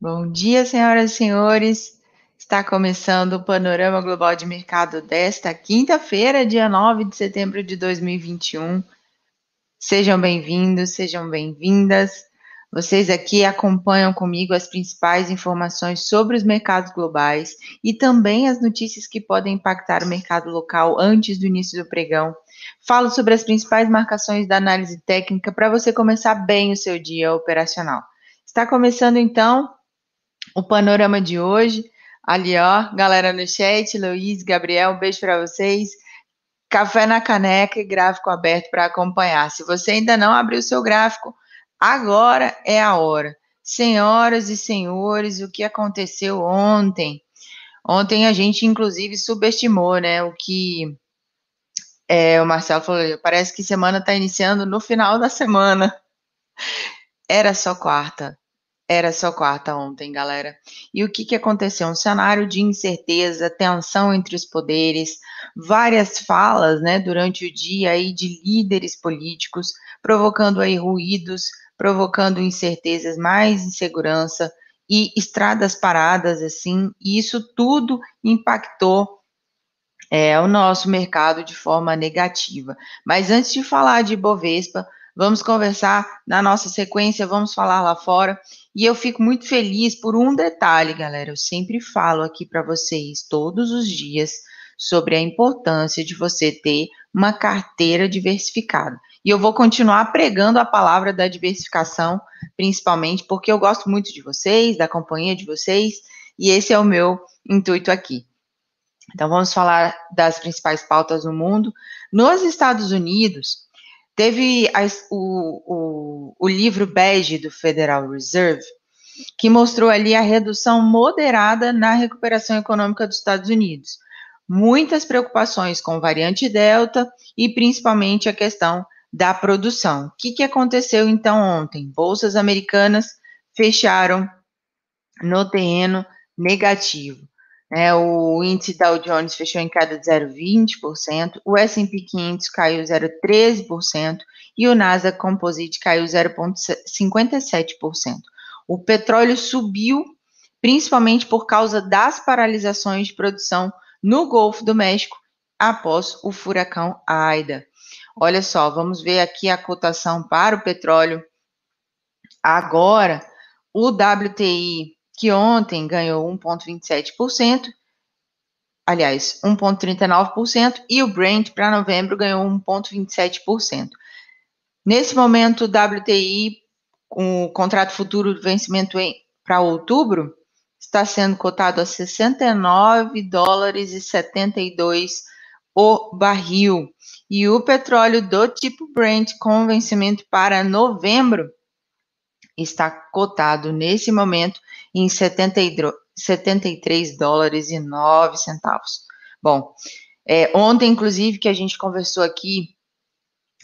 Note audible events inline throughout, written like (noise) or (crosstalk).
Bom dia, senhoras e senhores. Está começando o Panorama Global de Mercado desta quinta-feira, dia 9 de setembro de 2021. Sejam bem-vindos, sejam bem-vindas. Vocês aqui acompanham comigo as principais informações sobre os mercados globais e também as notícias que podem impactar o mercado local antes do início do pregão. Falo sobre as principais marcações da análise técnica para você começar bem o seu dia operacional. Está começando então o panorama de hoje. Ali, ó, galera no chat, Luiz, Gabriel, um beijo para vocês. Café na caneca e gráfico aberto para acompanhar. Se você ainda não abriu o seu gráfico, agora é a hora. Senhoras e senhores, o que aconteceu ontem? Ontem a gente, inclusive, subestimou, né? O que é, o Marcelo falou, parece que semana está iniciando no final da semana. Era só quarta. Era só quarta ontem, galera. E o que, que aconteceu? Um cenário de incerteza, tensão entre os poderes, várias falas, né, durante o dia aí de líderes políticos, provocando aí ruídos, provocando incertezas, mais insegurança e estradas paradas, assim. E isso tudo impactou é, o nosso mercado de forma negativa. Mas antes de falar de Bovespa, vamos conversar na nossa sequência, vamos falar lá fora. E eu fico muito feliz por um detalhe, galera. Eu sempre falo aqui para vocês todos os dias sobre a importância de você ter uma carteira diversificada. E eu vou continuar pregando a palavra da diversificação, principalmente porque eu gosto muito de vocês, da companhia de vocês, e esse é o meu intuito aqui. Então, vamos falar das principais pautas do mundo. Nos Estados Unidos, teve a, o, o, o livro bege do Federal Reserve, que mostrou ali a redução moderada na recuperação econômica dos Estados Unidos. Muitas preocupações com variante Delta e principalmente a questão da produção. O que, que aconteceu então ontem? Bolsas americanas fecharam no terreno negativo. É, o índice Dow Jones fechou em queda de 0,20%, o S&P 500 caiu 0,13% e o Nasdaq Composite caiu 0,57%. O petróleo subiu principalmente por causa das paralisações de produção no Golfo do México após o furacão Aida. Olha só, vamos ver aqui a cotação para o petróleo. Agora, o WTI que ontem ganhou 1,27%, aliás, 1,39%, e o Brent para novembro ganhou 1,27%. Nesse momento, o WTI, com o contrato futuro de vencimento para outubro, está sendo cotado a 69 dólares e 72 o barril. E o petróleo do tipo Brent com vencimento para novembro está cotado nesse momento em 73 dólares e 9 centavos. Bom, é, ontem, inclusive, que a gente conversou aqui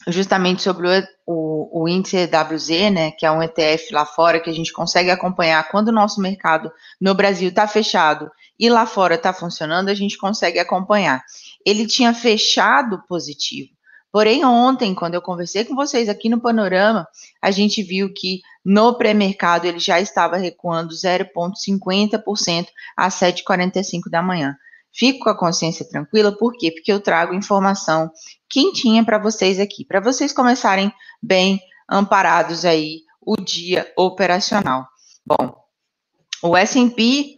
justamente sobre o, o, o, índice EWZ, né, que é um ETF lá fora que a gente consegue acompanhar quando o nosso mercado no Brasil está fechado e lá fora está funcionando, a gente consegue acompanhar. Ele tinha fechado positivo. Porém, ontem, quando eu conversei com vocês aqui no Panorama, a gente viu que no pré-mercado ele já estava recuando 0,50% às 7h45 da manhã. Fico com a consciência tranquila, por quê? Porque eu trago informação quentinha para vocês aqui, para vocês começarem bem amparados aí o dia operacional. Bom, o S&P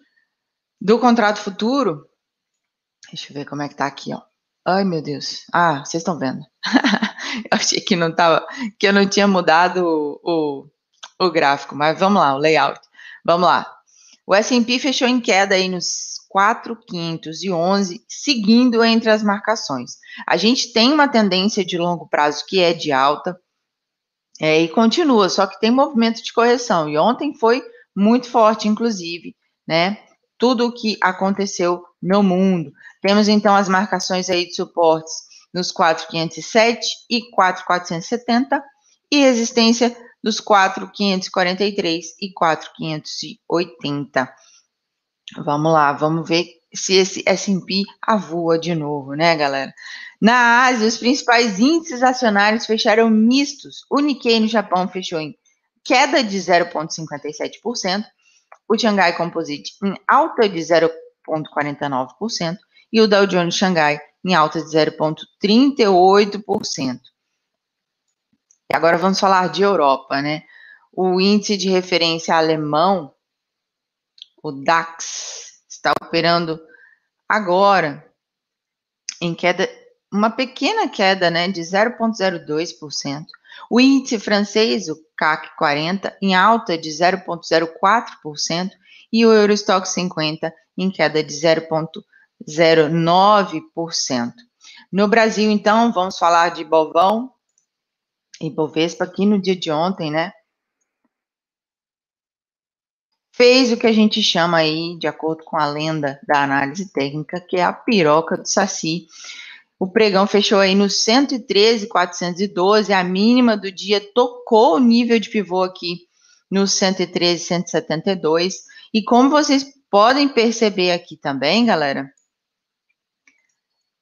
do contrato futuro, deixa eu ver como é que tá aqui, ó. Ai, meu Deus. Ah, vocês estão vendo. (laughs) eu achei que não tava, que eu não tinha mudado o, o, o gráfico, mas vamos lá, o layout. Vamos lá. O S&P fechou em queda aí nos 4,511, seguindo entre as marcações. A gente tem uma tendência de longo prazo que é de alta é, e continua, só que tem movimento de correção. E ontem foi muito forte, inclusive, né? Tudo o que aconteceu no mundo. Temos então as marcações aí de suportes nos 4,507 e 4,470 e resistência dos 4,543 e 4,580. Vamos lá, vamos ver se esse S&P avua de novo, né, galera? Na Ásia, os principais índices acionários fecharam mistos. O Nikkei no Japão fechou em queda de 0,57%, o Xangai Composite em alta de 0,49% e o Dow Jones Xangai em alta de 0,38%. E agora vamos falar de Europa, né? O índice de referência alemão, o DAX, está operando agora em queda, uma pequena queda, né, de 0,02%. O índice francês, o CAC 40, em alta de 0,04% e o Eurostock 50 em queda de 0,09%. No Brasil, então, vamos falar de Bovão e Bovespa aqui no dia de ontem, né? Fez o que a gente chama aí, de acordo com a lenda da análise técnica, que é a piroca do Saci. O pregão fechou aí no 113,412, a mínima do dia tocou o nível de pivô aqui no 113,172. E como vocês podem perceber aqui também, galera,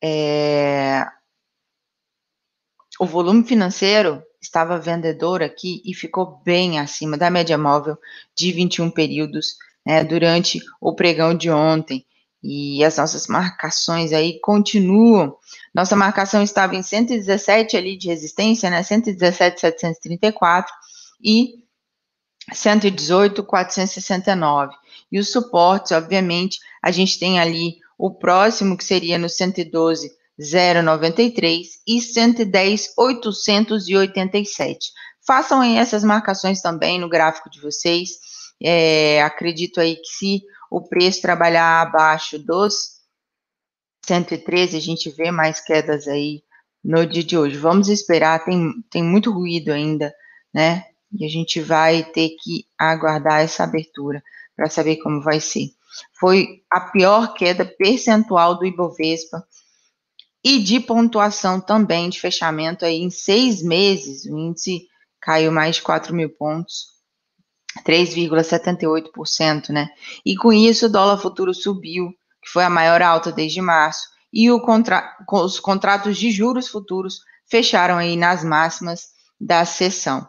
é... o volume financeiro estava vendedor aqui e ficou bem acima da média móvel de 21 períodos né, durante o pregão de ontem. E as nossas marcações aí continuam. Nossa marcação estava em 117 ali de resistência, né? 117,734 e 118,469. E os suportes, obviamente, a gente tem ali o próximo que seria no 112 093 e 110 887. Façam essas marcações também no gráfico de vocês. É, acredito aí que se o preço trabalhar abaixo dos 113, a gente vê mais quedas aí no dia de hoje. Vamos esperar, tem, tem muito ruído ainda, né? E a gente vai ter que aguardar essa abertura para saber como vai ser. Foi a pior queda percentual do Ibovespa e de pontuação também de fechamento aí em seis meses, o índice caiu mais de 4 mil pontos, 3,78%, né? E com isso o dólar futuro subiu, que foi a maior alta desde março, e contra... os contratos de juros futuros fecharam aí nas máximas da sessão.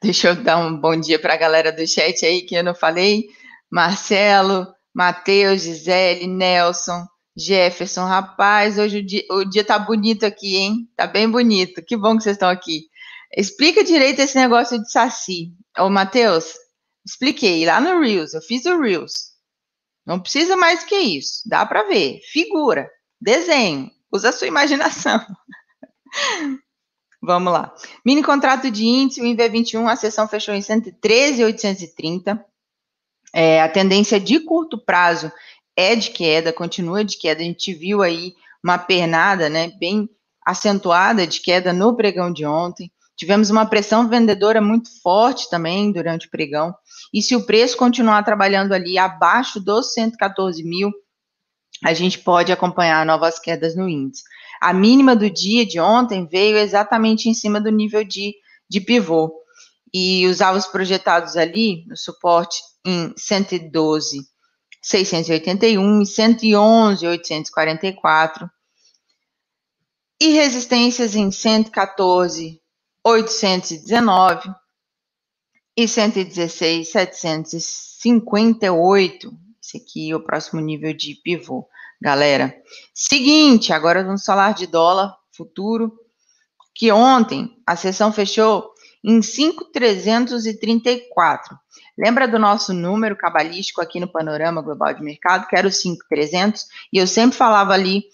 Deixa eu dar um bom dia para a galera do chat aí que eu não falei. Marcelo, Matheus, Gisele, Nelson, Jefferson, rapaz, hoje o dia, o dia tá bonito aqui, hein? Tá bem bonito. Que bom que vocês estão aqui. Explica direito esse negócio de saci. Ô, Matheus, expliquei lá no Reels, eu fiz o Reels. Não precisa mais que isso. Dá para ver. Figura, desenho, usa a sua imaginação. (laughs) Vamos lá. Mini contrato de índice, o INV21, a sessão fechou em 113,830. É, a tendência de curto prazo é de queda, continua de queda. A gente viu aí uma pernada, né, bem acentuada de queda no pregão de ontem. Tivemos uma pressão vendedora muito forte também durante o pregão. E se o preço continuar trabalhando ali abaixo dos 114 mil, a gente pode acompanhar novas quedas no índice. A mínima do dia de ontem veio exatamente em cima do nível de, de pivô. E os alvos projetados ali, no suporte em 112 681 e 111, 844. E resistências em 114, 819 e 116, 758. Esse aqui é o próximo nível de pivô, galera. Seguinte, agora vamos falar de dólar futuro, que ontem a sessão fechou em 5,334. Lembra do nosso número cabalístico aqui no Panorama Global de Mercado, que era o 5300, e eu sempre falava ali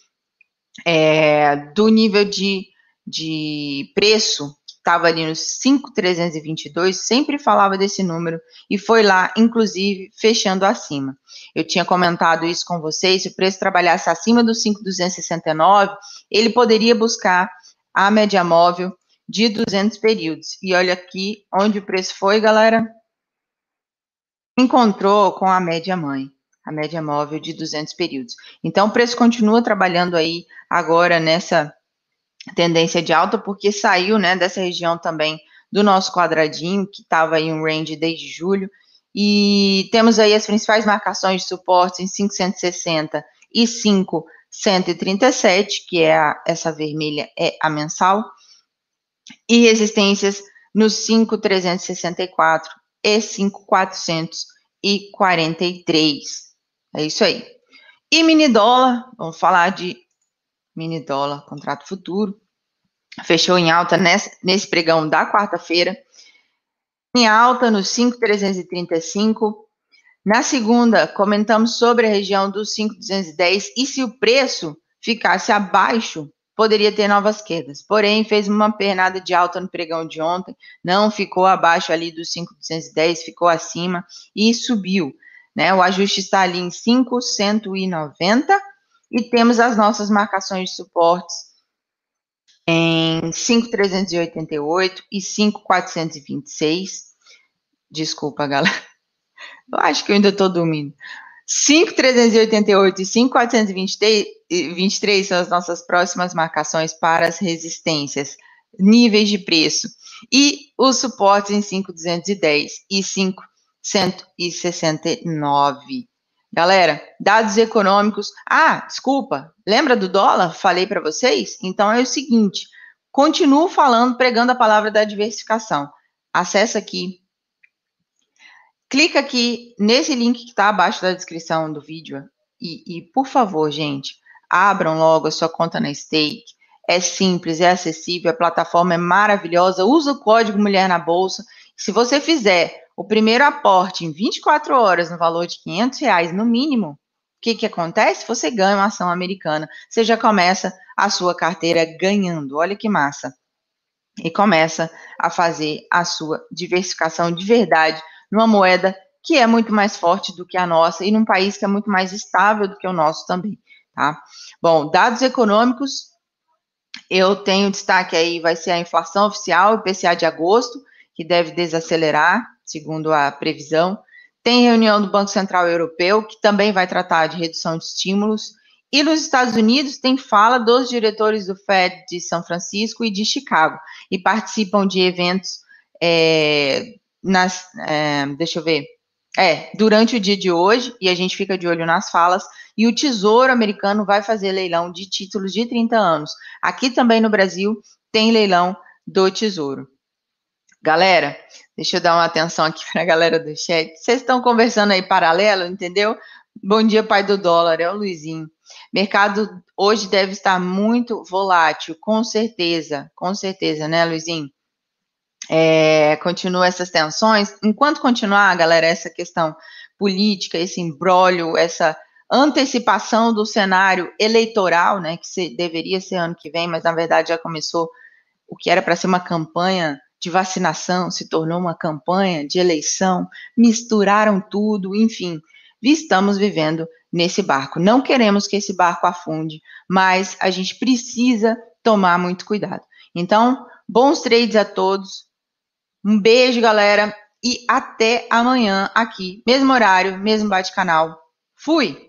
é, do nível de, de preço, que estava ali no 5322, sempre falava desse número, e foi lá, inclusive, fechando acima. Eu tinha comentado isso com vocês, se o preço trabalhasse acima do 5269, ele poderia buscar a média móvel de 200 períodos. E olha aqui onde o preço foi, galera encontrou com a média mãe, a média móvel de 200 períodos. Então, o preço continua trabalhando aí agora nessa tendência de alta, porque saiu né, dessa região também do nosso quadradinho, que estava em um range desde julho, e temos aí as principais marcações de suporte em 560 e 537, que é a, essa vermelha é a mensal, e resistências nos 5,364 e 5,400 e 43. É isso aí. E mini dólar, vamos falar de mini dólar, contrato futuro. Fechou em alta nesse, pregão da quarta-feira. Em alta no 5,335. Na segunda, comentamos sobre a região dos 5,210 e se o preço ficasse abaixo, poderia ter novas quedas. Porém, fez uma pernada de alta no pregão de ontem, não ficou abaixo ali dos 5,210, ficou acima e subiu. Né? O ajuste está ali em 5,190 e temos as nossas marcações de suportes em 5,388 e 5,426. Desculpa, galera. Eu acho que eu ainda estou dormindo. 5,388 e 5,423 são as nossas próximas marcações para as resistências, níveis de preço. E os suportes em 5,210 e 5,169. Galera, dados econômicos. Ah, desculpa, lembra do dólar? Falei para vocês? Então é o seguinte: continuo falando, pregando a palavra da diversificação. Acesse aqui clica aqui nesse link que está abaixo da descrição do vídeo e, e, por favor, gente, abram logo a sua conta na Stake. É simples, é acessível, a plataforma é maravilhosa. Usa o código Mulher na Bolsa. Se você fizer o primeiro aporte em 24 horas no valor de 500 reais no mínimo, o que, que acontece? Você ganha uma ação americana. Você já começa a sua carteira ganhando. Olha que massa. E começa a fazer a sua diversificação de verdade numa moeda que é muito mais forte do que a nossa e num país que é muito mais estável do que o nosso também, tá? Bom, dados econômicos, eu tenho destaque aí, vai ser a inflação oficial, IPCA de agosto, que deve desacelerar, segundo a previsão. Tem reunião do Banco Central Europeu, que também vai tratar de redução de estímulos. E nos Estados Unidos tem fala dos diretores do Fed de São Francisco e de Chicago, e participam de eventos é, nas, é, deixa eu ver, é, durante o dia de hoje, e a gente fica de olho nas falas, e o Tesouro Americano vai fazer leilão de títulos de 30 anos. Aqui também no Brasil tem leilão do Tesouro. Galera, deixa eu dar uma atenção aqui para a galera do chat. Vocês estão conversando aí paralelo, entendeu? Bom dia, pai do dólar, é o Luizinho. Mercado hoje deve estar muito volátil, com certeza, com certeza, né, Luizinho? É, continua essas tensões, enquanto continuar, galera, essa questão política, esse embrólio, essa antecipação do cenário eleitoral, né, que se, deveria ser ano que vem, mas na verdade já começou o que era para ser uma campanha de vacinação, se tornou uma campanha de eleição, misturaram tudo, enfim, estamos vivendo nesse barco. Não queremos que esse barco afunde, mas a gente precisa tomar muito cuidado. Então, bons trades a todos, um beijo, galera, e até amanhã aqui, mesmo horário, mesmo bate-canal. Fui!